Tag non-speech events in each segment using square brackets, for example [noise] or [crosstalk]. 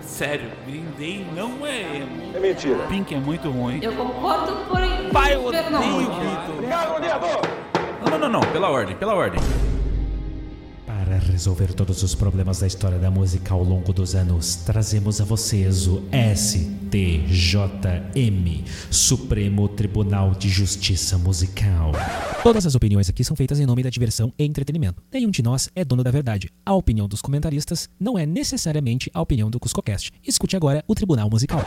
Sério, Green Day não é emo. É mentira. Pink é muito ruim. Eu concordo, porém. Pai, eu odeio Vitor. Obrigado, não, não, não. Pela ordem, pela ordem. Para resolver todos os problemas da história da música ao longo dos anos, trazemos a vocês o STJM, Supremo Tribunal de Justiça Musical. Todas as opiniões aqui são feitas em nome da diversão e entretenimento. Nenhum de nós é dono da verdade. A opinião dos comentaristas não é necessariamente a opinião do CuscoCast. Escute agora o Tribunal Musical.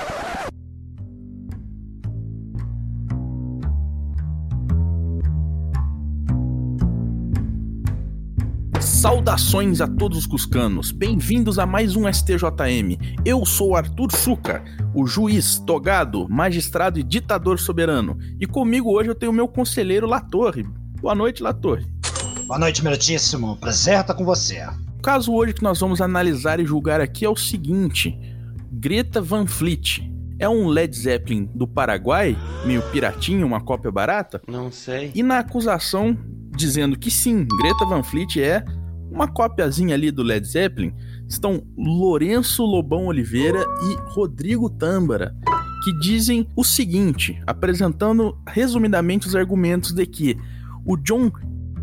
Saudações a todos os cuscanos, bem-vindos a mais um STJM. Eu sou Arthur Suca, o juiz, togado, magistrado e ditador soberano. E comigo hoje eu tenho o meu conselheiro Latorre. Boa noite, Latorre. Boa noite, meritíssimo. Prazer estar com você. O caso hoje que nós vamos analisar e julgar aqui é o seguinte: Greta Van Fleet é um Led Zeppelin do Paraguai, meio piratinho, uma cópia barata? Não sei. E na acusação dizendo que sim, Greta Van Fleet é uma copiazinha ali do Led Zeppelin, estão Lourenço Lobão Oliveira e Rodrigo Tâmbara, que dizem o seguinte, apresentando resumidamente os argumentos de que o John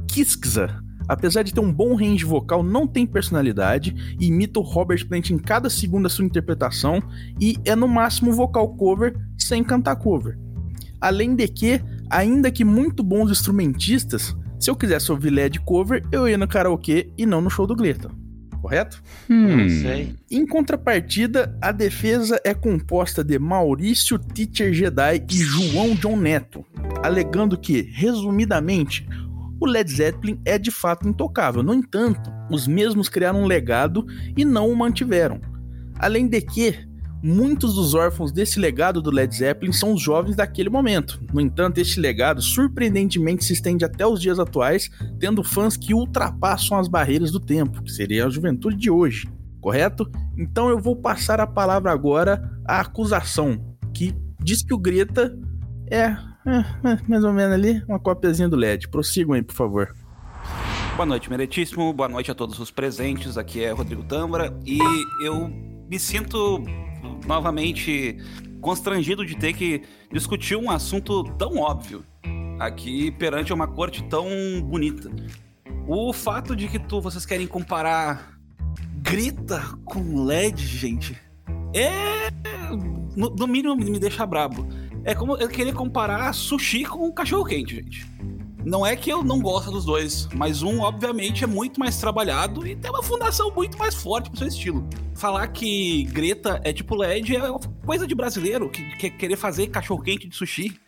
Kiskza, apesar de ter um bom range vocal, não tem personalidade imita o Robert Plant em cada segundo da sua interpretação e é no máximo vocal cover sem cantar cover. Além de que, ainda que muito bons instrumentistas, se eu quisesse ouvir LED cover, eu ia no karaokê e não no show do Greta. Correto? Não sei. Em contrapartida, a defesa é composta de Maurício Teacher Jedi e João John Neto, alegando que, resumidamente, o Led Zeppelin é de fato intocável. No entanto, os mesmos criaram um legado e não o mantiveram. Além de que, muitos dos órfãos desse legado do Led Zeppelin são os jovens daquele momento. No entanto, este legado surpreendentemente se estende até os dias atuais, tendo fãs que ultrapassam as barreiras do tempo, que seria a juventude de hoje. Correto? Então eu vou passar a palavra agora à acusação, que diz que o Greta é, é, é, mais ou menos ali uma copiazinha do LED. Prossigam aí, por favor. Boa noite, meritíssimo. Boa noite a todos os presentes. Aqui é Rodrigo Tâmbara e eu me sinto novamente constrangido de ter que discutir um assunto tão óbvio aqui perante uma corte tão bonita. O fato de que tu, vocês querem comparar grita com LED, gente, é. No, no mínimo me deixa brabo. É como eu querer comparar sushi com cachorro quente, gente. Não é que eu não gosto dos dois, mas um, obviamente, é muito mais trabalhado e tem uma fundação muito mais forte pro seu estilo. Falar que Greta é tipo LED é coisa de brasileiro, que quer querer fazer cachorro-quente de sushi.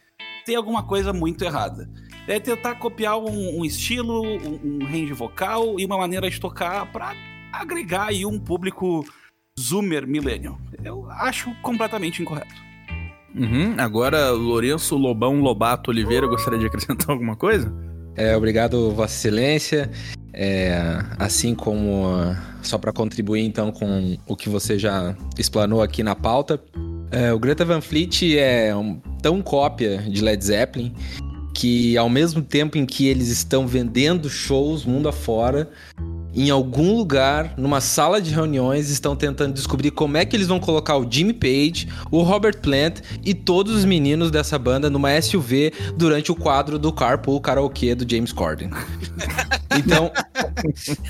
Tem alguma coisa muito errada. É tentar copiar um, um estilo, um, um range vocal e uma maneira de tocar pra agregar aí um público zoomer millennial. Eu acho completamente incorreto. Uhum. Agora, Lourenço Lobão Lobato Oliveira, gostaria de acrescentar alguma coisa? É, obrigado, Vossa Excelência. É, assim como, só para contribuir então com o que você já explanou aqui na pauta, é, o Greta Van Fleet é um, tão cópia de Led Zeppelin que ao mesmo tempo em que eles estão vendendo shows mundo afora, em algum lugar, numa sala de reuniões, estão tentando descobrir como é que eles vão colocar o Jimmy Page, o Robert Plant e todos os meninos dessa banda numa SUV durante o quadro do Carpool Karaokê do James Corden. [laughs] Então,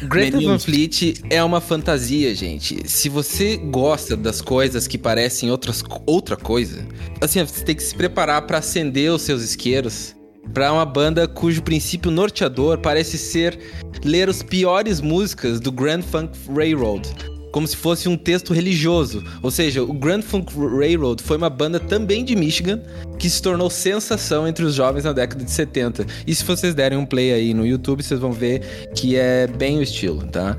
Greta Van. Fleet é uma fantasia, gente. Se você gosta das coisas que parecem outras, outra coisa, assim, você tem que se preparar pra acender os seus isqueiros pra uma banda cujo princípio norteador parece ser ler as piores músicas do Grand Funk Railroad. Como se fosse um texto religioso. Ou seja, o Grand Funk Railroad foi uma banda também de Michigan que se tornou sensação entre os jovens na década de 70. E se vocês derem um play aí no YouTube, vocês vão ver que é bem o estilo, tá?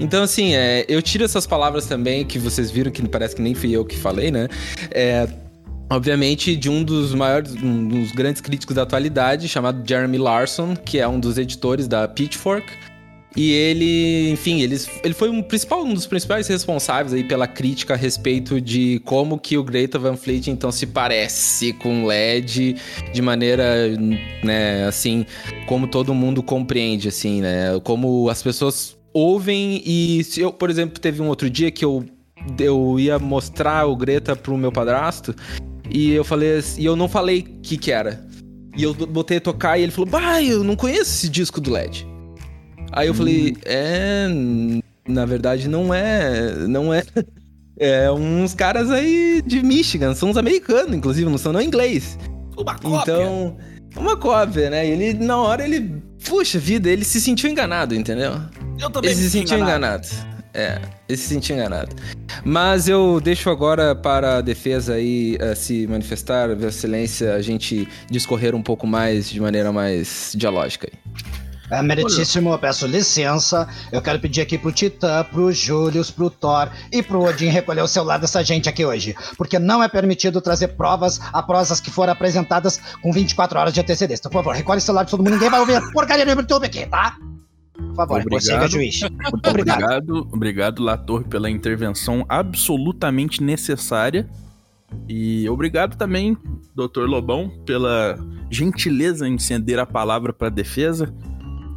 Então, assim, é, eu tiro essas palavras também que vocês viram que parece que nem fui eu que falei, né? É, obviamente, de um dos maiores, um dos grandes críticos da atualidade, chamado Jeremy Larson, que é um dos editores da Pitchfork. E ele, enfim, ele, ele foi um, principal, um dos principais responsáveis aí pela crítica a respeito de como que o Greta Van Fleet então se parece com LED de maneira, né, assim, como todo mundo compreende, assim, né, como as pessoas ouvem e se eu, por exemplo, teve um outro dia que eu eu ia mostrar o Greta pro meu padrasto e eu falei assim- e eu não falei o que que era. E eu botei a tocar e ele falou: "Bah, eu não conheço esse disco do LED". Aí eu falei: "É, na verdade não é, não é [laughs] é uns caras aí de Michigan, são uns americanos, inclusive, não são não inglês. Uma cópia. Então, uma cópia, né? E ele, na hora, ele. Puxa vida, ele se sentiu enganado, entendeu? eu também Ele se me sentiu enganado. enganado. É, ele se sentiu enganado. Mas eu deixo agora para a defesa aí eh, se manifestar, Vossa Excelência, a gente discorrer um pouco mais, de maneira mais dialógica. É, meritíssimo, eu peço licença. Eu quero pedir aqui pro Titã, pro Julius, pro Thor e pro Odin recolher o celular dessa gente aqui hoje. Porque não é permitido trazer provas a prosas que foram apresentadas com 24 horas de antecedência. Então, por favor, recolhe o celular de todo mundo. Ninguém vai ouvir porcaria do YouTube aqui, tá? Por favor, Obrigado. você que é juiz. [laughs] Muito Obrigado. obrigado, obrigado, Latorre, pela intervenção absolutamente necessária. E obrigado também, Dr. Lobão, pela gentileza em ceder a palavra para a defesa,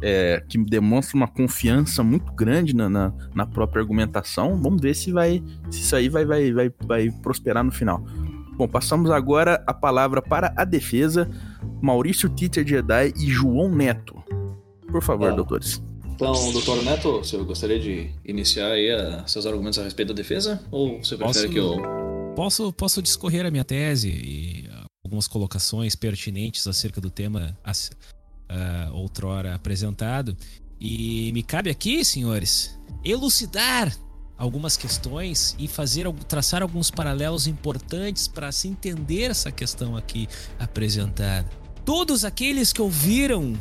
é, que demonstra uma confiança muito grande na, na, na própria argumentação. Vamos ver se vai, se isso aí vai, vai, vai, vai prosperar no final. Bom, passamos agora a palavra para a defesa, Maurício Teacher Jedi e João Neto. Por favor, Ah. doutores. Então, doutor Neto, o senhor gostaria de iniciar aí a- seus argumentos a respeito da defesa? Ou você prefere Posso- que eu. Posso, posso discorrer a minha tese e ah, algumas colocações pertinentes acerca do tema ah, outrora apresentado. E me cabe aqui, senhores, elucidar algumas questões e fazer traçar alguns paralelos importantes para se entender essa questão aqui apresentada. Todos aqueles que ouviram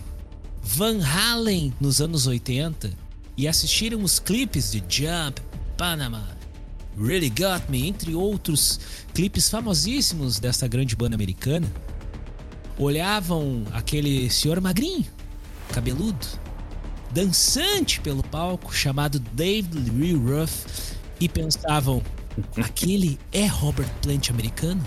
Van Halen nos anos 80 e assistiram os clipes de Jump, Panama, Really Got Me, entre outros clipes famosíssimos dessa grande banda americana, olhavam aquele senhor magrinho, cabeludo, dançante pelo palco, chamado David Lee Roth, e pensavam: [laughs] aquele é Robert Plant americano?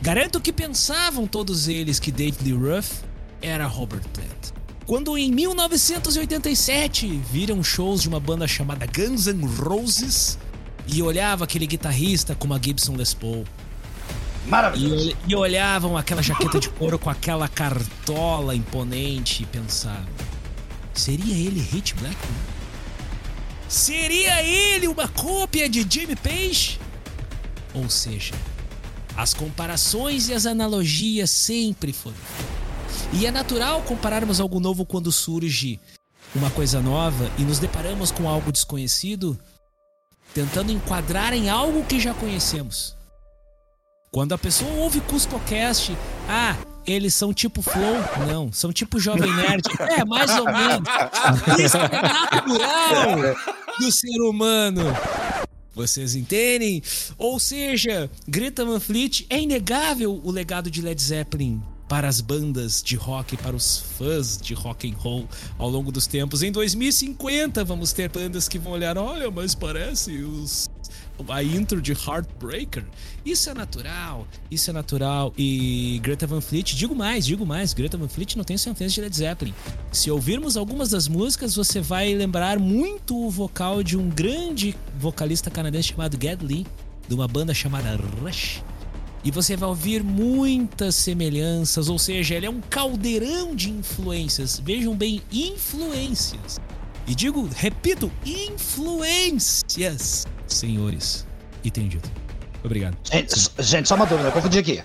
Garanto que pensavam todos eles que David Lee Roth era Robert Plant. Quando em 1987 viram shows de uma banda chamada Guns N' Roses e olhava aquele guitarrista com uma Gibson Les Paul e, Maravilhoso. ol- e olhavam aquela jaqueta de couro com aquela cartola imponente e pensavam: seria ele Hit Blackman? Seria ele uma cópia de Jimmy Page? Ou seja, as comparações e as analogias sempre foram. E é natural compararmos algo novo quando surge uma coisa nova e nos deparamos com algo desconhecido, tentando enquadrar em algo que já conhecemos. Quando a pessoa ouve CuscoCast, ah, eles são tipo Flow? Não, são tipo Jovem Nerd. É, mais ou menos. Isso é natural do ser humano. Vocês entendem? Ou seja, Greta Van Fleet é inegável o legado de Led Zeppelin para as bandas de rock, para os fãs de rock and roll ao longo dos tempos. Em 2050 vamos ter bandas que vão olhar, olha, mas parece os a intro de Heartbreaker. Isso é natural, isso é natural. E Greta Van Fleet, digo mais, digo mais, Greta Van Fleet não tem influência de Led Zeppelin. Se ouvirmos algumas das músicas, você vai lembrar muito o vocal de um grande vocalista canadense chamado Ged Lee, de uma banda chamada Rush. E você vai ouvir muitas semelhanças, ou seja, ele é um caldeirão de influências. Vejam bem, influências. E digo, repito, influências, senhores. E tendido. Obrigado. Gente, gente, só uma dúvida, eu confundi aqui.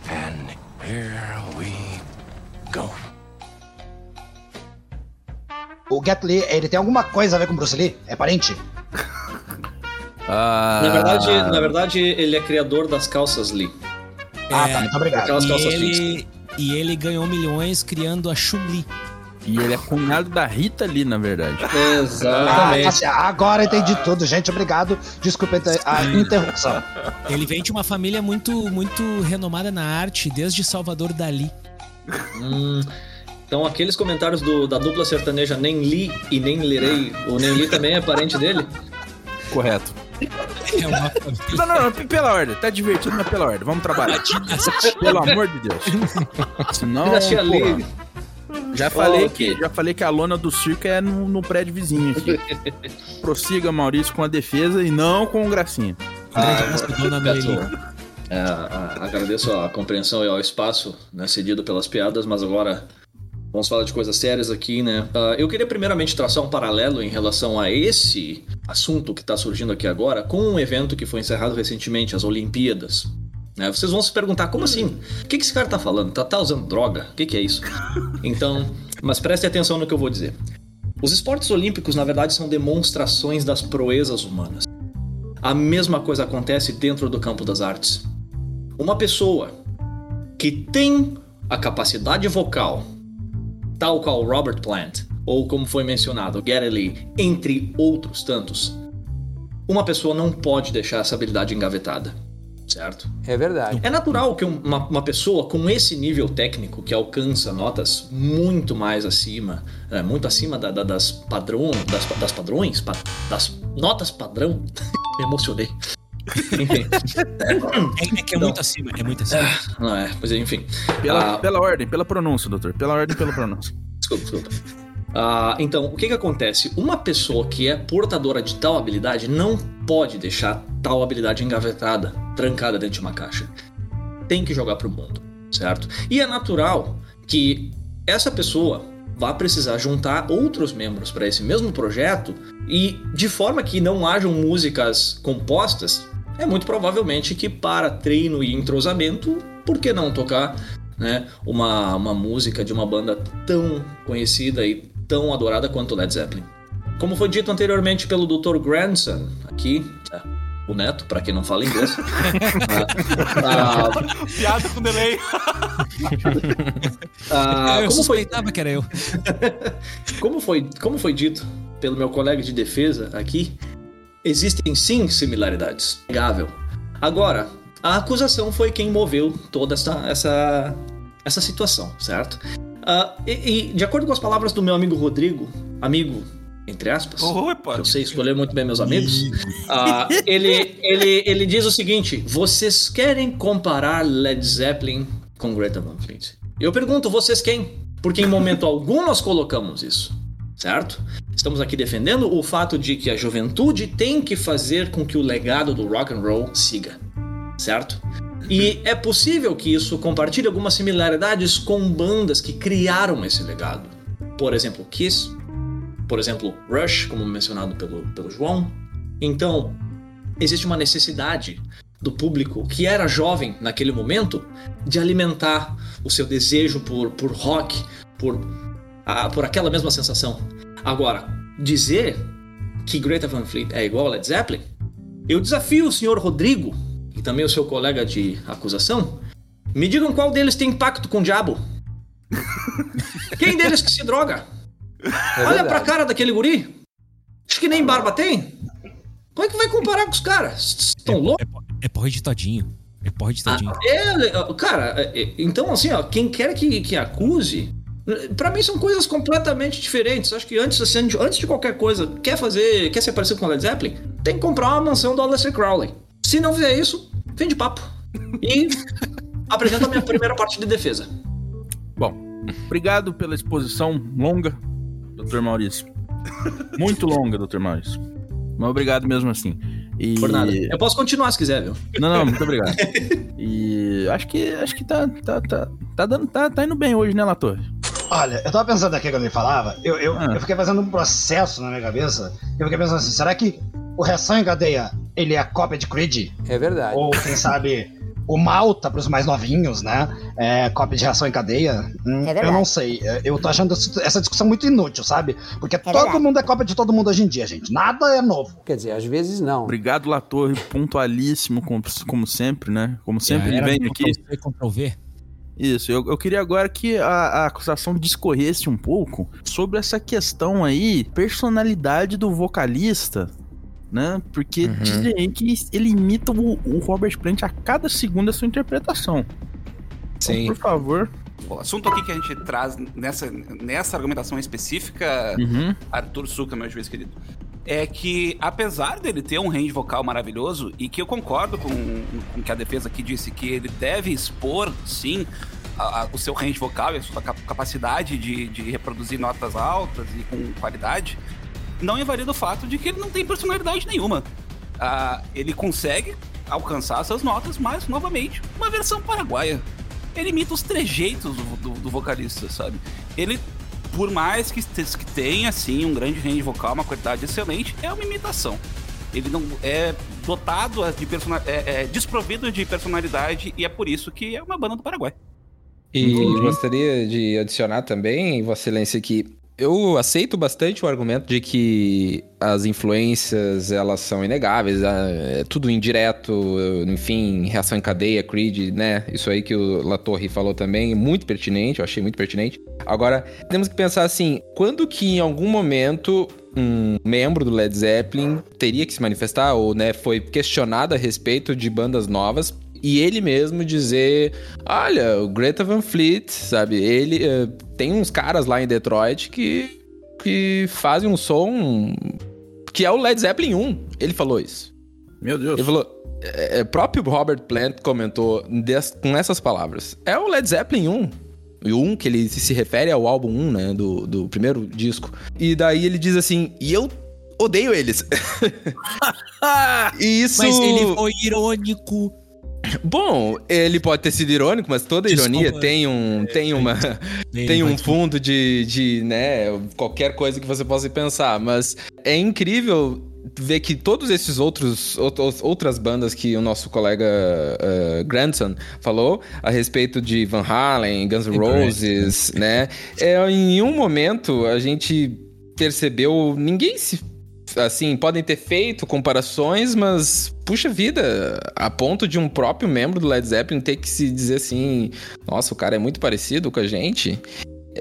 O Get Lee, ele tem alguma coisa a ver com Bruce Lee? É parente? [laughs] Ah, Na verdade, na verdade, ele é criador das calças Lee. Ah, tá, muito obrigado. Aquelas E calças ele, e ele ganhou milhões criando a Chun-Li. E ele é cunhado da Rita Lee, na verdade. [laughs] Ah, Exatamente. assim, agora entendi tudo, gente. Obrigado. Desculpa a interrupção. Ele vem de uma família muito, muito renomada na arte, desde Salvador Dali. Hum, então, aqueles comentários do- da dupla sertaneja Nem Li e Nem Lerei, o Nem Li também é parente dele? Correto. É uma. Não, não, não, pela ordem. Tá divertido, mas pela ordem. Vamos trabalhar. Pelo amor de Deus. Senão, já falei Ok. que já falei que a lona do circo é no, no prédio vizinho aqui. [laughs] Prossiga, Maurício, com a defesa e não com o gracinha. Ah, é, agradeço a compreensão e ao espaço né, cedido pelas piadas, mas agora vamos falar de coisas sérias aqui, né? Ah, eu queria primeiramente traçar um paralelo em relação a esse assunto que está surgindo aqui agora com um evento que foi encerrado recentemente, as Olimpíadas. né? vocês vão se perguntar, como assim? O que, que esse cara tá falando? Tá, tá usando droga? O que, que é isso? [laughs] Então, mas prestem atenção no que eu vou dizer. Os esportes olímpicos, na verdade, são demonstrações das proezas humanas. A mesma coisa acontece dentro do campo das artes. Uma pessoa que tem a capacidade vocal, tal qual Robert Plant, ou como foi mencionado, Geddy Lee, entre outros tantos, uma pessoa não pode deixar essa habilidade engavetada, certo? É verdade. É natural que um- uma, uma pessoa com esse nível técnico, que alcança notas muito mais acima, é, muito acima da- da- das, padrão, das, das padrões, pa- das notas padrão, [laughs] me emocionei. Enfim, [laughs] É, é que é muito acima, é muito acima. não é, pois é, enfim. Pela, Ah, pela ordem, pela pronúncia, doutor. Pela ordem, pela pronúncia. Desculpa, desculpa. Ah, então, o que que acontece? Uma pessoa que é portadora de tal habilidade não pode deixar tal habilidade engavetada, trancada dentro de uma caixa. Tem que jogar pro mundo, certo? E é natural que essa pessoa vá precisar juntar outros membros para esse mesmo projeto e de forma que não hajam músicas compostas, é muito provavelmente que para treino e entrosamento, por que não tocar né, uma, uma música de uma banda tão conhecida e tão adorada quanto Led Zeppelin. Como foi dito anteriormente pelo Dr. Grandson, aqui, é, o neto, para quem não fala inglês. [laughs] ah, Piada com delay. [laughs] ah, eu como, foi, suspeitava que era eu. [laughs] como, foi, como foi dito pelo meu colega de defesa aqui, existem sim similaridades. Negável. Agora, a acusação foi quem moveu toda essa, essa, essa situação, certo? Ah, e, e, de acordo com as palavras do meu amigo Rodrigo, amigo, entre aspas, pô. eu sei escolher muito bem meus amigos, ah, ele, ele, ele diz o seguinte: vocês querem comparar Led Zeppelin com Greta Van Fleet? Eu pergunto, vocês quem? Porque em momento algum nós colocamos isso, certo? Estamos aqui defendendo o fato de que a juventude tem que fazer com que o legado do rock and roll siga, certo? E é possível que isso compartilhe algumas similaridades com bandas que criaram esse legado. Por exemplo, Kiss, por exemplo, Rush, como mencionado pelo, pelo João. Então, existe uma necessidade do público que era jovem naquele momento de alimentar o seu desejo por, por rock, por, a, por aquela mesma sensação. Agora, dizer que Greta Van Fleet é igual a Led Zeppelin, eu desafio o senhor Rodrigo e também o seu colega de acusação, me digam qual deles tem pacto com o diabo. [laughs] Quem deles que se droga? É Olha verdade. pra cara daquele guri. Acho que nem barba tem. Como é que vai comparar com os caras? Estão loucos? É, pó- é porra de todinho. É porra de todinho. É, cara, é, é, então assim, ó, quem quer que, que acuse, pra mim são coisas completamente diferentes. Acho que antes, assim, antes de qualquer coisa, quer fazer, quer ser parecido com o Led Zeppelin, tem que comprar uma mansão do Aleister Crowley. Se não fizer isso, vem de papo. E [laughs] apresenta a minha primeira parte de defesa. Bom, obrigado pela exposição longa, Dr. Maurício. Muito longa, Dr. Maurício. Mas obrigado mesmo assim. E... Por nada. Eu posso continuar se quiser, viu? Não, não, muito obrigado. E acho que acho que tá tá tá tá dando tá, tá indo bem hoje, né, Latorre? Olha, eu tava pensando aqui quando ele falava, eu, eu, Ah. eu fiquei fazendo um processo na minha cabeça. Eu fiquei pensando assim, será que o Reação em Cadeia, ele é a cópia de Creed? É verdade. Ou, quem sabe, o Malta pros mais novinhos, né? É cópia de Reação em Cadeia? Hum, É eu não sei. É, Eu tô achando essa discussão muito inútil, sabe? Porque todo verdade. mundo é cópia de todo mundo hoje em dia, gente. Nada é novo. Quer dizer, às vezes não. Obrigado, Latorre, pontualíssimo como, como sempre, né? Como sempre ele Era vem Ctrl aqui. C, Ctrl V. Isso, eu, eu queria agora que a, a acusação discorresse um pouco sobre essa questão aí, personalidade do vocalista, né? Porque Uhum. dizem que ele imita o, o Robert Plant a cada segundo da sua interpretação. Então, Sim. por favor. O assunto aqui que a gente traz nessa, nessa argumentação específica, Uhum. Arthur Suca, meu juiz querido, é que apesar dele ter um range vocal maravilhoso, e que eu concordo com, o que a defesa aqui disse, que ele deve expor, sim, a- a- o seu range vocal e a sua cap- capacidade de, de reproduzir notas altas e com qualidade, não invalida o fato de que ele não tem personalidade nenhuma. ah, ele consegue alcançar essas notas, mas, novamente, uma versão paraguaia. Ele imita os trejeitos do, do, do vocalista, sabe? Ele, por mais que, que tenha, assim, um grande range vocal, uma qualidade excelente, é uma imitação. Ele não é dotado de personalidade, é, é desprovido de personalidade e é por isso que é uma banda do Paraguai. E gostaria de adicionar também, Vossa Excelência, que eu aceito bastante o argumento de que as influências elas são inegáveis, é tudo indireto, enfim, reação em cadeia, Creed, né? Isso aí que o Latorre falou também, muito pertinente, eu achei muito pertinente. Agora, temos que pensar assim, quando que em algum momento um membro do Led Zeppelin teria que se manifestar ou, né, foi questionado a respeito de bandas novas e ele mesmo dizer: Olha, o Greta Van Fleet, sabe? Ele uh, tem uns caras lá em Detroit que, que fazem um som que é o Led Zeppelin 1. Ele falou isso. Meu Deus. Ele falou. É, é, próprio Robert Plant comentou des, com essas palavras. É o Led Zeppelin 1. E o 1, que ele se refere ao álbum 1, né? Do, do primeiro disco. E daí ele diz assim: E eu odeio eles. [laughs] [laughs] e isso. Mas ele foi irônico. Bom, ele pode ter sido irônico, mas toda Desculpa. ironia tem um, é, tem uma, [laughs] tem um fundo de, de, né, qualquer coisa que você possa pensar. Mas é incrível ver que todos esses outros outras bandas que o nosso colega uh, Grandson falou a respeito de Van Halen, Guns N' Roses, né? É, em nenhum momento a gente percebeu ninguém se assim, podem ter feito comparações, mas puxa vida, a ponto de um próprio membro do Led Zeppelin ter que se dizer assim, nossa, o cara é muito parecido com a gente.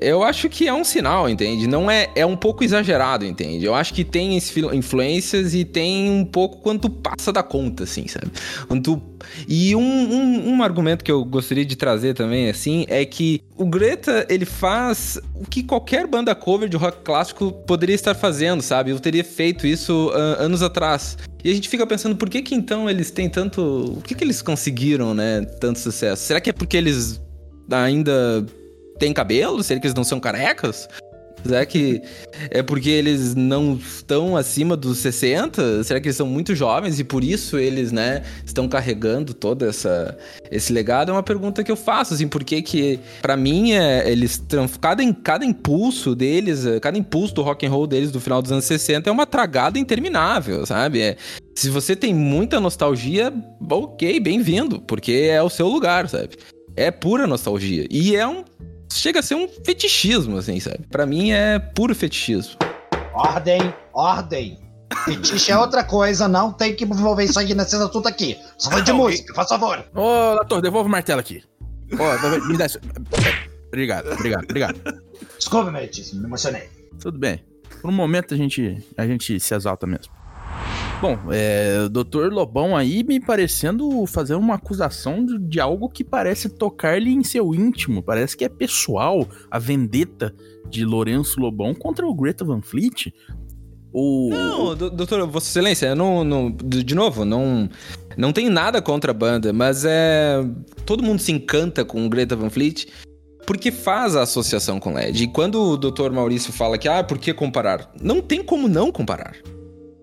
Eu acho que é um sinal, entende? Não é, é um pouco exagerado, entende? Eu acho que tem influências e tem um pouco quanto passa da conta, assim, sabe? Quanto... E um, um, um, argumento que eu gostaria de trazer também, assim, é que o Greta, ele faz o que qualquer banda cover de rock clássico poderia estar fazendo, sabe? Eu teria feito isso uh, anos atrás. E a gente fica pensando, por que que então eles têm tanto... Por que que eles conseguiram, né, tanto sucesso? Será que é porque eles ainda têm cabelo? Será que eles não são carecas? Será que é porque eles não estão acima dos 60? Será que eles são muito jovens e por isso eles, né, estão carregando todo essa, esse legado? É uma pergunta que eu faço, assim, porque que, para mim, é, eles, cada, cada impulso deles, é, cada impulso do rock and roll deles do final dos anos 60 é uma tragada interminável, sabe? É, se você tem muita nostalgia, ok, bem-vindo, porque é o seu lugar, sabe? É pura nostalgia. E é um chega a ser um fetichismo, assim, sabe? Para mim é puro fetichismo. Ordem, ordem. Fetiche é outra coisa, não tem que envolver isso aí nesse assunto aqui. Só foi de música, faz favor. Ô, Lator, devolve o martelo aqui. Ô, me dá isso. Obrigado, obrigado, obrigado. Desculpa, meritíssimo, me emocionei. Tudo bem. Por um momento a gente, a gente se exalta mesmo. Bom, é, o Dr. Lobão aí me parecendo fazer uma acusação de, de algo que parece tocar-lhe em seu íntimo. Parece que é pessoal a vendetta de Lourenço Lobão contra o Greta Van Fleet. Não, doutor, Vossa Excelência, não, não, de novo, não, não tem nada contra a banda, mas é. Todo mundo se encanta com o Greta Van Fleet porque faz a associação com LED. E quando o Dr. Maurício fala que, ah, por que comparar? Não tem como não comparar.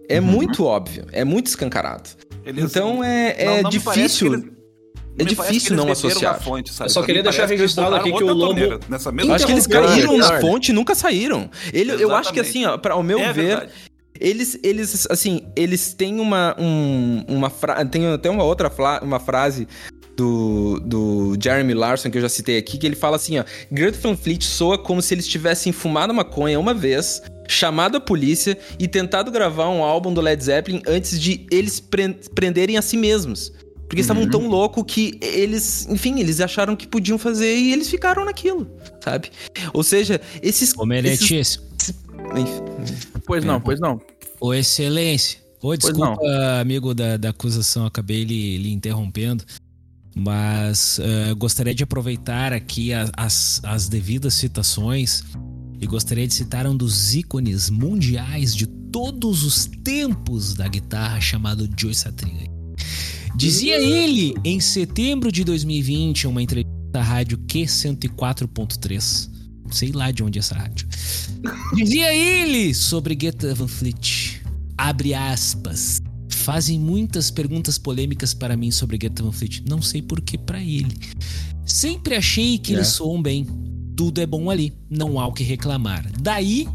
É uhum. muito óbvio, é muito escancarado. Eles, então é, é não, não difícil. É difícil não associar. Fonte, Eu só queria deixar registrado aqui que o Lobo. Nessa mesma eu acho que eles caíram na fonte e nunca saíram. Ele, eu acho que assim, ó, pra, ao meu é ver. Verdade. Eles, eles, assim, eles têm uma, um, uma frase, tem até uma outra uma frase do, do Jeremy Larson, que eu já citei aqui, que ele fala assim, ó, Greta Van Fleet soa como se eles tivessem fumado maconha uma vez, chamado a polícia e tentado gravar um álbum do Led Zeppelin antes de eles prenderem a si mesmos. Porque uhum. estavam tão loucos que eles, enfim, eles acharam que podiam fazer e eles ficaram naquilo, sabe? Ou seja, esses... Ô, esses... Pois não, pois não. Ô, excelência. Ô, desculpa, amigo da, da acusação, acabei lhe, lhe interrompendo. Mas uh, gostaria de aproveitar aqui a, as, as devidas citações e gostaria de citar um dos ícones mundiais de todos os tempos da guitarra, chamado Joe Satriani. Dizia ele em setembro de 2020 em uma entrevista à rádio Q104.3. Sei lá de onde é essa rádio. Dizia ele sobre Greta Van Fleet. Abre aspas. Fazem muitas perguntas polêmicas para mim sobre Greta Van Fleet. Não sei por que para ele. Sempre achei que É. eles soam bem. Tudo é bom ali, não há o que reclamar. Daí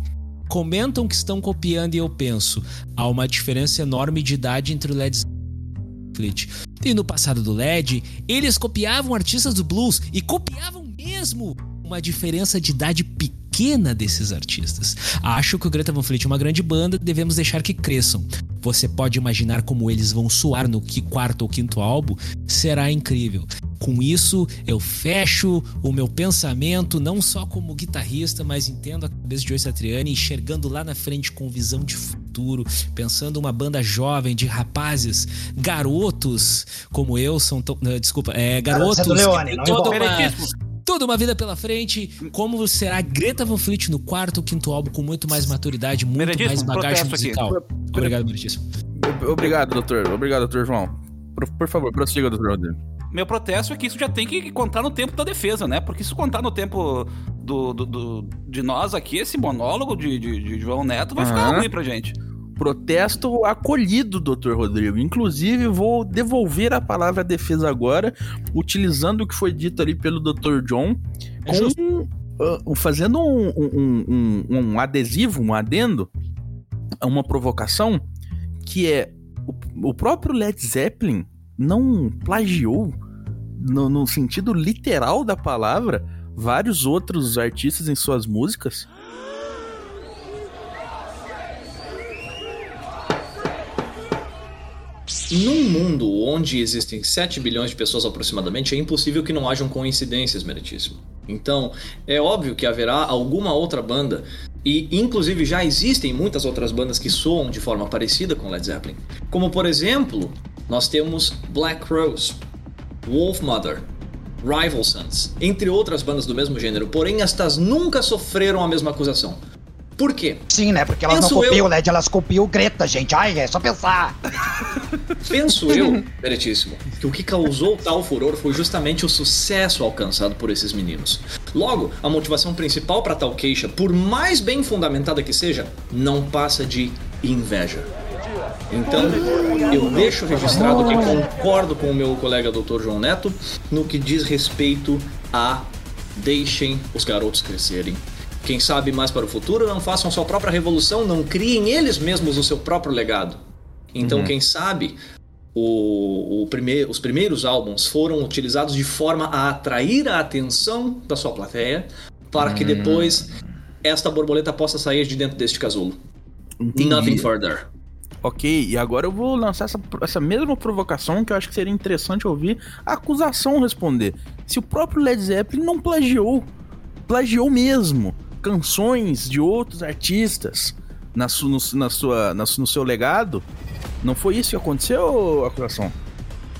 comentam que estão copiando e eu penso, há uma diferença enorme de idade entre o Led Zeppelin. E no passado do LED, eles copiavam artistas do blues e copiavam mesmo uma diferença de idade pequena desses artistas. Acho que o Greta Van Fleet é uma grande banda, devemos deixar que cresçam. Você pode imaginar como eles vão soar no que quarto ou quinto álbum? Será incrível. Com isso, eu fecho o meu pensamento, não só como guitarrista, mas entendo a cabeça de Joe Satriani, enxergando lá na frente com visão de futuro, pensando uma banda jovem de rapazes, garotos como eu, são tão, desculpa, é, garotos. É do Leone, não toda uma, vida pela frente. Como será Greta Van Fleet no quarto ou quinto álbum com muito mais maturidade, muito mais bagagem protesto aqui. musical. Obrigado. Ob- Obrigado, doutor. Obrigado, doutor João. Por, por favor, prossiga, doutor Rodrigo. Meu protesto é que isso já tem que contar no tempo da defesa, né? Porque se contar no tempo do, do- do- de nós aqui, esse monólogo de, de- de João Neto vai ficar Aham. ruim pra gente. Protesto acolhido, doutor Rodrigo. Inclusive, vou devolver a palavra à defesa agora, utilizando o que foi dito ali pelo doutor John, com, ah, fazendo um, um- um- um adesivo, um adendo, a uma provocação, que é o, o próprio Led Zeppelin não plagiou, no, no sentido literal da palavra, vários outros artistas em suas músicas? Num mundo onde existem 7 bilhões de pessoas aproximadamente, é impossível que não hajam coincidências, meritíssimo. Então, é óbvio que haverá alguma outra banda, e inclusive já existem muitas outras bandas que soam de forma parecida com Led Zeppelin. Como por exemplo, nós temos Black Rose, Wolf Mother, Rival Sons, entre outras bandas do mesmo gênero, porém estas nunca sofreram a mesma acusação. Por quê? Sim, né? Porque elas Penso não copiam eu. o LED, elas copiam o Greta, gente. Ai, é só pensar. [laughs] Penso eu, Meritíssimo, que o que causou tal furor foi justamente o sucesso alcançado por esses meninos. Logo, a motivação principal para tal queixa, por mais bem fundamentada que seja, não passa de inveja. Então, eu deixo registrado que concordo com o meu colega Dr. João Neto no que diz respeito a deixem os garotos crescerem. Quem sabe mais para o futuro, não façam sua própria revolução, não criem eles mesmos o seu próprio legado. Então, quem sabe, o, o prime- os primeiros álbuns foram utilizados de forma a atrair a atenção da sua plateia, para que depois esta borboleta possa sair de dentro deste casulo. Entendi. Nothing further. Ok, e agora eu vou lançar essa, essa mesma provocação que eu acho que seria interessante ouvir a acusação responder. Se o próprio Led Zeppelin não plagiou, plagiou mesmo canções de outros artistas na, su, no, na sua, na no seu legado, não foi isso que aconteceu, acusação?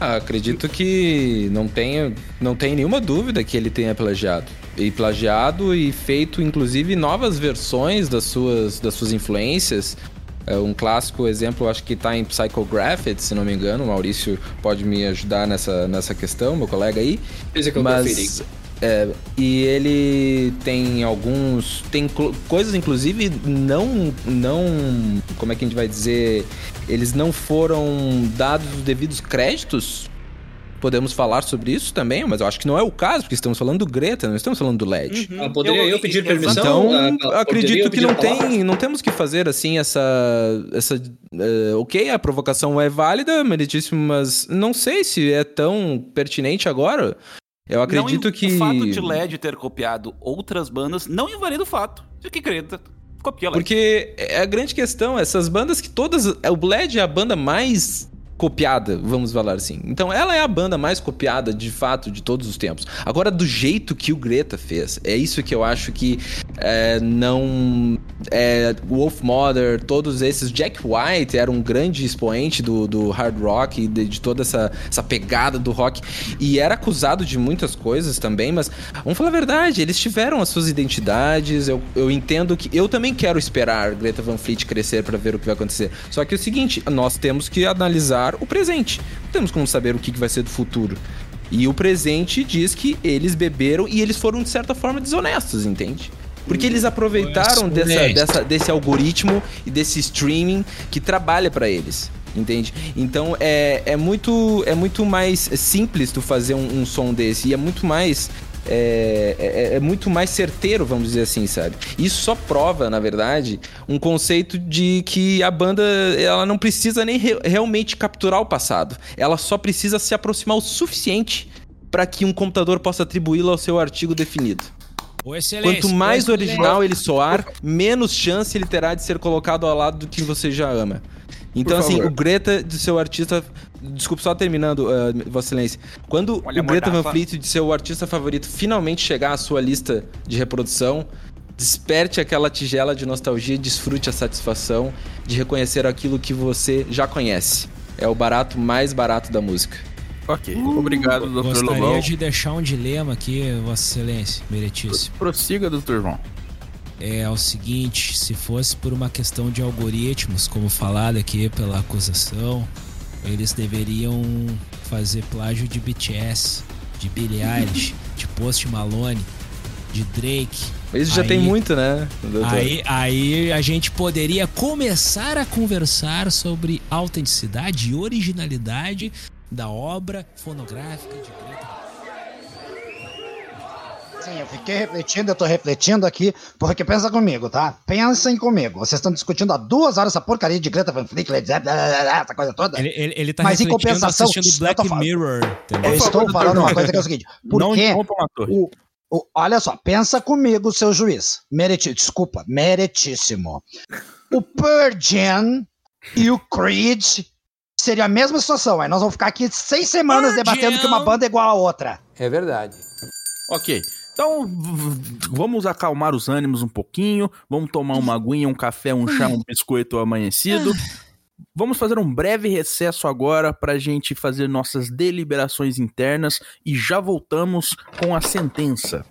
Ah, acredito que não tenha, não tem nenhuma dúvida que ele tenha plagiado. E plagiado e feito, inclusive, novas versões das suas, das suas influências. É, um clássico exemplo, acho que tá em Psychographic, se não me engano. O Maurício pode me ajudar nessa, nessa questão, meu colega aí. Physical Mas, Graffiti. É, e ele tem alguns. Tem coisas, inclusive, não. não Como é que a gente vai dizer? Eles não foram dados os devidos créditos. Podemos falar sobre isso também, mas eu acho que não é o caso, porque estamos falando do Greta, não estamos falando do LED. Ah, poderia eu, pedir permissão? Então, Ah, poderia acredito eu que não tem, não temos que fazer assim essa, essa, eh, ok, a provocação é válida, meritíssimo, mas não sei se é tão pertinente agora. Eu acredito Não, que O fato de LED ter copiado outras bandas não invalida o fato de que Greta copia LED. porque é a grande questão, essas bandas que todas, o Bled é a banda mais copiada, vamos falar assim. Então ela é a banda mais copiada de fato de todos os tempos. Agora do jeito que o Greta fez, é isso que eu acho que é, não é, Wolf Mother, todos esses Jack White era um grande expoente do, do hard rock e de, de toda essa, essa pegada do rock e era acusado de muitas coisas também, mas vamos falar a verdade, eles tiveram as suas identidades. Eu, eu entendo que eu também quero esperar Greta Van Fleet crescer para ver o que vai acontecer. Só que é o seguinte, nós temos que analisar o presente. Não temos como saber o que vai ser do futuro. E o presente diz que eles beberam e eles foram de certa forma desonestos, entende? Porque eles aproveitaram dessa, dessa, desse algoritmo e desse streaming que trabalha para eles. Entende? Então é, é, muito, é muito mais simples tu fazer um, um som desse. E é muito mais. É, é, é muito mais certeiro, vamos dizer assim, sabe? Isso só prova, na verdade, um conceito de que a banda ela não precisa nem re- realmente capturar o passado. Ela só precisa se aproximar o suficiente para que um computador possa atribuí-lo ao seu artigo definido. Quanto mais original ele soar, menos chance ele terá de ser colocado ao lado do que você já ama. Então, assim, o Greta de seu artista. Desculpa, só terminando, uh, Vossa Excelência. Quando Olha o Greta Van. Fleet de seu artista favorito finalmente chegar à sua lista de reprodução, desperte aquela tigela de nostalgia e desfrute a satisfação de reconhecer aquilo que você já conhece. É o barato mais barato da música. Ok, obrigado, Dr. Gostaria Lobão. de deixar um dilema aqui, Vossa Excelência, meritíssimo. Prossiga, Dr. João. É o seguinte, se fosse por uma questão de algoritmos, como falado aqui pela acusação, eles deveriam fazer plágio de BTS, de Billie Eilish, de Post Malone, de Drake. Isso já Aí- tem muito, né? Aí, aí a gente poderia começar a conversar sobre autenticidade e originalidade da obra fonográfica de Greta. Sim, eu fiquei refletindo, eu tô refletindo aqui, porque pensa comigo, tá? Pensem comigo. Vocês estão discutindo há duas horas essa porcaria de Greta Van Fleet, Led Zeppelin, essa coisa toda. Ele, ele, ele tá Mas em compensação, assistindo eu Black falando- Mirror. entendeu? Eu estou falando uma coisa que é o seguinte. Não Porque interrompa o o, olha só, pensa comigo, seu juiz. Meriti, desculpa, meritíssimo. O Jam e o Creed seria a mesma situação. Aí nós vamos ficar aqui seis semanas Pearl debatendo que uma banda é igual a outra. É verdade. Ok. Então, vamos acalmar os ânimos um pouquinho. Vamos tomar uma aguinha, um café, um chá, um biscoito amanhecido. Vamos fazer um breve recesso agora pra gente fazer nossas deliberações internas e já voltamos com a sentença.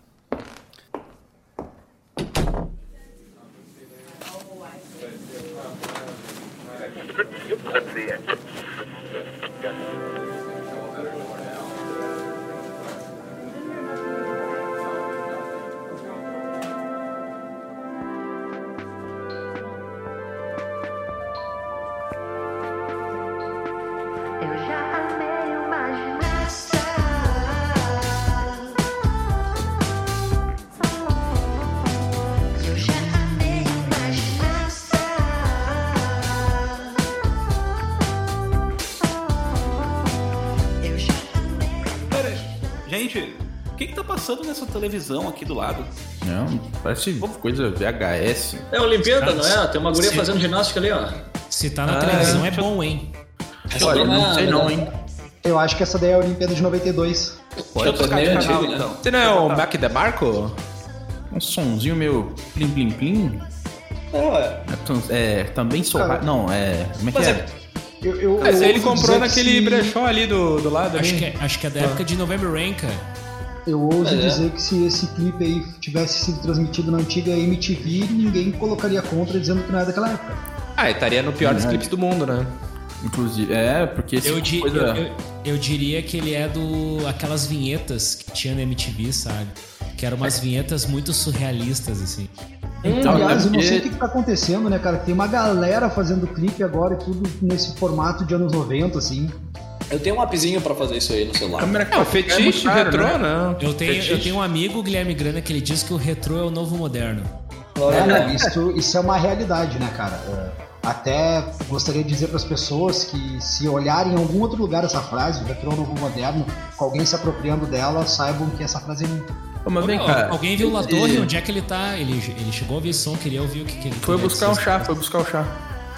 Passando nessa televisão aqui do lado? Não, parece coisa VHS. É Olimpíada, não é? Tem uma guria Sim. fazendo ginástica ali, ó. Se tá na Ah, televisão é eu- bom, hein? Olha, não sei não, hein? Eu acho que essa daí é a Olimpíada de 92. Pode é meio canal, antigo, né? então. Você não é o Mac DeMarco? Um sonzinho meio plim plim plim. É, ué. É, tam- É, também sou. Cara. Não, é. Como é que é? é- Eu, eu, Mas eu ele comprou naquele que se- brechó ali do, do lado Acho ali. que, é, acho que é da época de November Rain, cara. Eu ouso É. dizer que se esse clipe aí tivesse sido transmitido na antiga MTV, ninguém colocaria contra dizendo que não é daquela época. Ah, estaria no pior dos Verdade. clipes do mundo, né? Inclusive, é, porque esse Eu, tipo di- coisa. eu, eu- eu diria que ele é do aquelas vinhetas que tinha na MTV, sabe? Que eram umas vinhetas muito surrealistas, assim. Então, Aliás, é eu não sei o que, que tá acontecendo, né, cara? Tem uma galera fazendo clipe agora e tudo nesse formato de anos 90, assim. Eu tenho um appzinho pra fazer isso aí no celular. câmera É, o fetiche caro, retrô, né? não. Eu tenho, eu Fetiche. tenho um amigo, Guilherme Grana, que ele diz que o retrô é o novo moderno. É, não, isso, isso é uma realidade, né, cara? É, Até gostaria de dizer para as pessoas que se olharem em algum outro lugar essa frase, o retrô novo moderno, com alguém se apropriando dela, saibam que essa frase é minha. Ô, mas vem cá. Alguém viu La Torre? Onde é que ele tá? Ele, ele chegou a ouvir som, queria ouvir o que, que ele Foi buscar um chá, foi buscar o chá.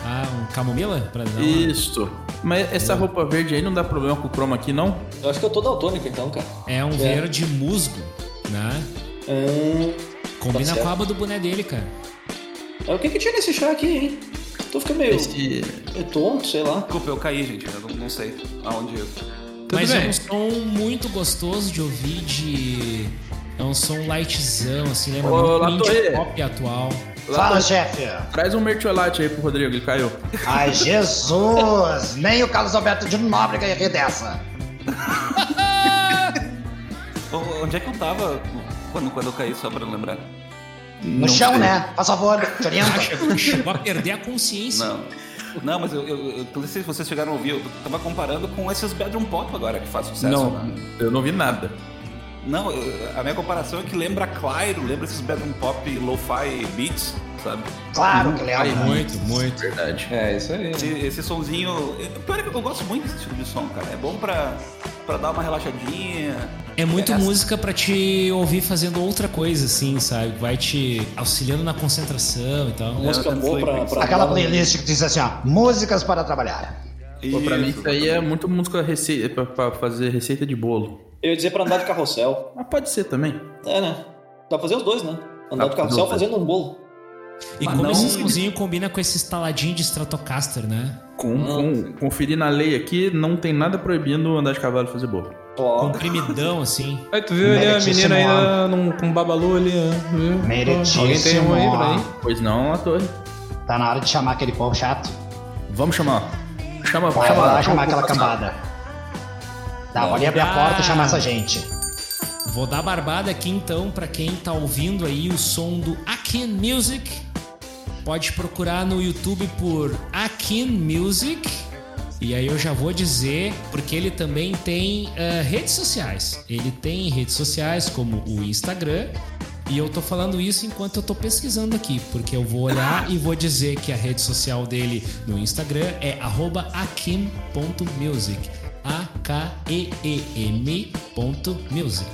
Ah, um camomila? Pra dar uma... Isso. Mas essa roupa verde aí não dá problema com o chroma aqui, não? Eu acho que eu tô daltônico então, cara. É um verde musgo, né? Hum, Combina Tá certo. com a aba do boné dele, cara. o que que tinha nesse chá aqui, hein? Tô ficando meio, Esse. meio tonto, sei lá. Desculpa, eu caí, gente. Eu não, não sei aonde eu. Mas bem. é um som muito gostoso de ouvir de... É um som lightzão, assim, lembra Ô, muito indie pop atual. Fala, chefe. Traz um mertiolate aí pro Rodrigo, ele caiu. Ai, Jesus! [laughs] Nem o Carlos Alberto de Nóbrega ia rir dessa. [laughs] Onde é que eu tava quando, quando eu caí, só pra lembrar? No chão, né? Faz favor, [laughs] te orienta. Chegou, chegou a perder a consciência. Não. Não, mas eu, eu, eu não sei se vocês chegaram a ouvir, eu tava comparando com esses bedroom pop agora que faz sucesso. Não, né? eu não vi nada. Não, eu- a minha comparação é que lembra Clairo, lembra esses bedroom pop lo-fi beats, sabe? Claro que lembra. Muito, muito. Verdade. É, isso aí. Esse, esse sonzinho. Pior é que eu gosto muito desse tipo de som, cara. É bom pra, pra dar uma relaxadinha. É muito Essa- música pra te ouvir fazendo outra coisa, assim, sabe? Vai te auxiliando na concentração e tal. Música eu boa pra, pra Aquela playlist que diz assim, ó, músicas para trabalhar. Pô, pra mim isso aí é muito música receita, pra, pra fazer receita de bolo. Eu ia dizer pra andar de carrossel. Mas pode ser também. É, né? Dá pra fazer os dois, né? Andar Dá de carrossel fazendo um bolo. E Mas como não- esse combina com esse instaladinho de Stratocaster, né? Com, com, conferir na lei aqui, não tem nada proibindo andar de cavalo e fazer bolo. Ó, Comprimidão, assim. [laughs] Aí tu viu ali a menina ainda num, com babalu ali, viu? Meritíssimo. Alguém tem um aí pra aí? Pois não, a torre. Tá na hora de chamar aquele povo chato. Vamos chamar. Chama, Vai chama, lá chamar chama aquela cambada. Tá, pode abrir a porta e chamar essa gente. Vou dar barbada aqui então pra quem tá ouvindo aí o som do Akin Music. Pode procurar no YouTube por Akin Music. E aí eu já vou dizer, porque ele também tem eh, redes sociais. Ele tem redes sociais como o Instagram. E eu tô falando isso enquanto eu tô pesquisando aqui, porque eu vou olhar e vou dizer que a rede social dele no Instagram é akim.music. A-K-E-E-M ponto music.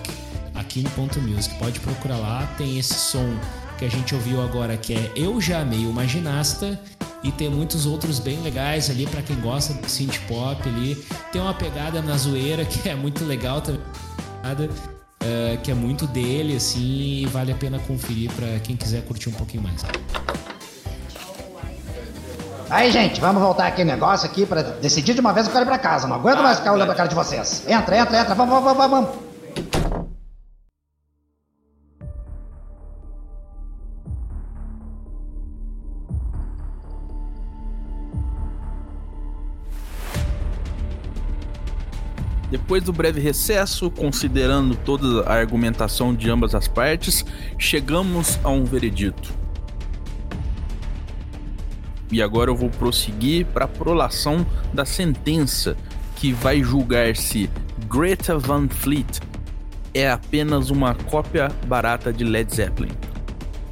Akim.music. Pode procurar lá, tem esse som que a gente ouviu agora que é Eu Já Amei Uma Ginasta. E tem muitos outros bem legais ali pra quem gosta de synth pop ali. Tem uma pegada na zoeira que é muito legal também. eh, que é muito dele, assim, e vale a pena conferir pra quem quiser curtir um pouquinho mais. Aí, gente, vamos voltar aqui no negócio aqui pra decidir de uma vez eu quero ir pra casa. Não aguento mais ficar olhando a cara de vocês. Entra, entra, entra. Vamos, vamos, vamos, vamos. Depois do breve recesso, considerando toda a argumentação de ambas as partes, chegamos a um veredito. E agora eu vou prosseguir para a prolação da sentença que vai julgar se Greta Van Fleet é apenas uma cópia barata de Led Zeppelin.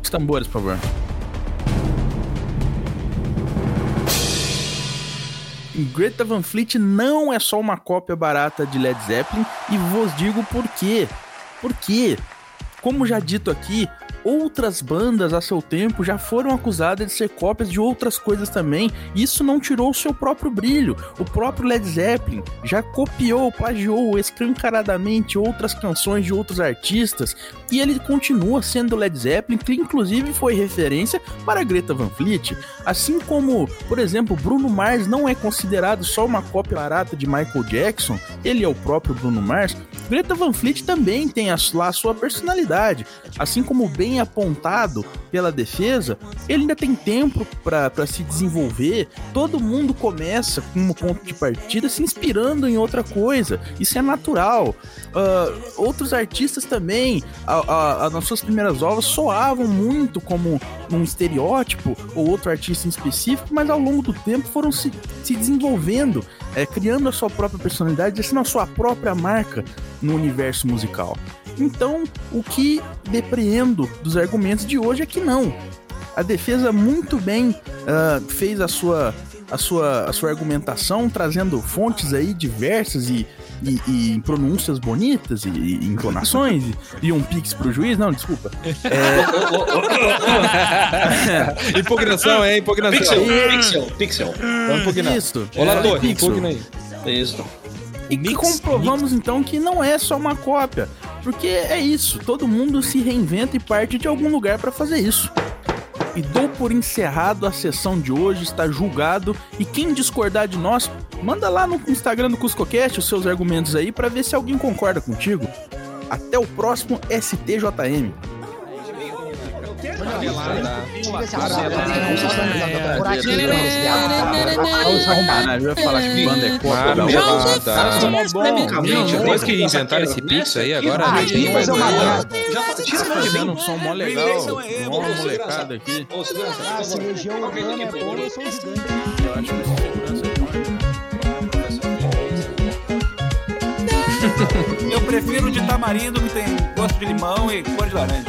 Os tambores, por favor. Greta Van Fleet não é só uma cópia barata de Led Zeppelin e vos digo por quê. Por quê? Como já dito aqui, outras bandas a seu tempo já foram acusadas de ser cópias de outras coisas também. Isso não tirou o seu próprio brilho. O próprio Led Zeppelin já copiou, plagiou escancaradamente outras canções de outros artistas e ele continua sendo Led Zeppelin, que inclusive foi referência para Greta Van Fleet. Assim como, por exemplo, Bruno Mars não é considerado só uma cópia barata de Michael Jackson, ele é o próprio Bruno Mars. Greta Van Fleet também tem lá a sua personalidade. Assim como bem apontado pela defesa, ele ainda tem tempo para se desenvolver. Todo mundo começa como ponto de partida se inspirando em outra coisa. Isso é natural. Ah, outros artistas também, a, a- a- nas suas primeiras obras, soavam muito como um estereótipo ou outro artista em específico, mas ao longo do tempo foram se, se desenvolvendo, é, criando a sua própria personalidade, sendo a sua própria marca no universo musical. Então, o que depreendo dos argumentos de hoje é que não. A defesa muito bem ah, fez a sua, a, sua, a sua argumentação, trazendo fontes aí diversas e, e, e pronúncias bonitas e, e entonações e, um pix pro juiz. Não, desculpa. [laughs] Impugnação, é impugnação. Pixel, pixel, pixel. Vamos impugnar. Isso. Olá, É, Torre, pixel. impugna aí. Isso. E comprovamos então que não é só uma cópia, porque é isso, todo mundo se reinventa e parte de algum lugar para fazer isso. E dou por encerrado a sessão de hoje, está julgado, e quem discordar de nós, manda lá no Instagram do CuscoCast os seus argumentos aí para ver se alguém concorda contigo. Até o próximo STJM. Depois que inventaram esse pix aí, agora Ah, ninguém isso vai é tira a mão de um som mó legal. Mó molecada aqui. Ô, segurança, por Ah, se favor. região Aproveita urbana é boa, eu sou um gigante. Eu acho que segurança é bom. Eu prefiro de tamarindo, que tem gosto de limão e cor de laranja.